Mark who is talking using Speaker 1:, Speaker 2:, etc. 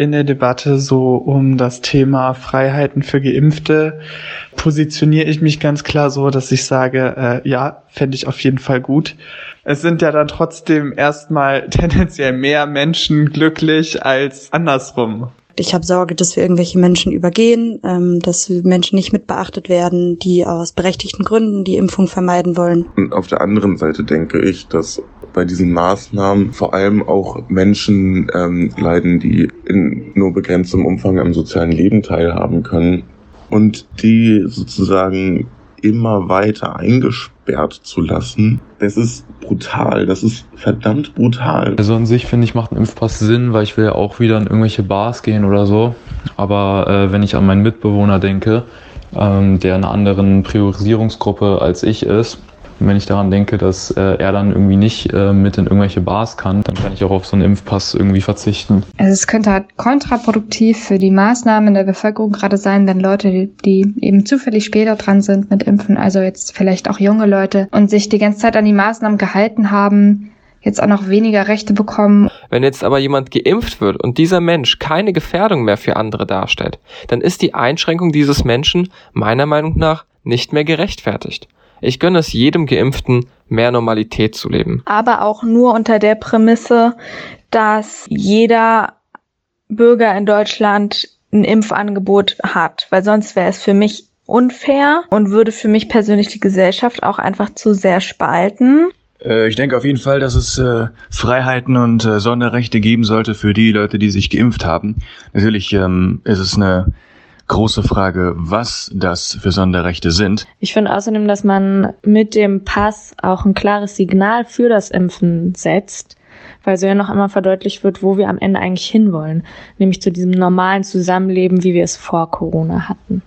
Speaker 1: in der Debatte so um das Thema Freiheiten für Geimpfte positioniere ich mich ganz klar so, dass ich sage, äh, ja, fände ich auf jeden Fall gut. Es sind ja dann trotzdem erstmal tendenziell mehr Menschen glücklich als andersrum.
Speaker 2: Ich habe Sorge, dass wir irgendwelche Menschen übergehen, ähm, dass Menschen nicht mit beachtet werden, die aus berechtigten Gründen die Impfung vermeiden wollen.
Speaker 3: Und auf der anderen Seite denke ich, dass bei diesen Maßnahmen vor allem auch Menschen ähm, leiden, die in nur begrenztem Umfang am sozialen Leben teilhaben können und die sozusagen immer weiter eingesperrt zu lassen, das ist brutal. Das ist verdammt brutal.
Speaker 4: Also an sich finde ich, macht ein Impfpass Sinn, weil ich will ja auch wieder in irgendwelche Bars gehen oder so. Aber äh, wenn ich an meinen Mitbewohner denke, ähm, der in einer anderen Priorisierungsgruppe als ich ist, und wenn ich daran denke, dass äh, er dann irgendwie nicht äh, mit in irgendwelche Bars kann, dann kann ich auch auf so einen Impfpass irgendwie verzichten.
Speaker 5: Also es könnte halt kontraproduktiv für die Maßnahmen der Bevölkerung gerade sein, wenn Leute, die, die eben zufällig später dran sind mit Impfen, also jetzt vielleicht auch junge Leute und sich die ganze Zeit an die Maßnahmen gehalten haben, jetzt auch noch weniger Rechte bekommen.
Speaker 6: Wenn jetzt aber jemand geimpft wird und dieser Mensch keine Gefährdung mehr für andere darstellt, dann ist die Einschränkung dieses Menschen meiner Meinung nach nicht mehr gerechtfertigt. Ich gönne es jedem Geimpften, mehr Normalität zu leben.
Speaker 7: Aber auch nur unter der Prämisse, dass jeder Bürger in Deutschland ein Impfangebot hat, weil sonst wäre es für mich unfair und würde für mich persönlich die Gesellschaft auch einfach zu sehr spalten.
Speaker 8: Äh, ich denke auf jeden Fall, dass es äh, Freiheiten und äh, Sonderrechte geben sollte für die Leute, die sich geimpft haben. Natürlich ähm, ist es eine große Frage, was das für Sonderrechte sind.
Speaker 9: Ich finde außerdem, dass man mit dem Pass auch ein klares Signal für das Impfen setzt, weil so ja noch einmal verdeutlicht wird, wo wir am Ende eigentlich hinwollen, nämlich zu diesem normalen Zusammenleben, wie wir es vor Corona hatten.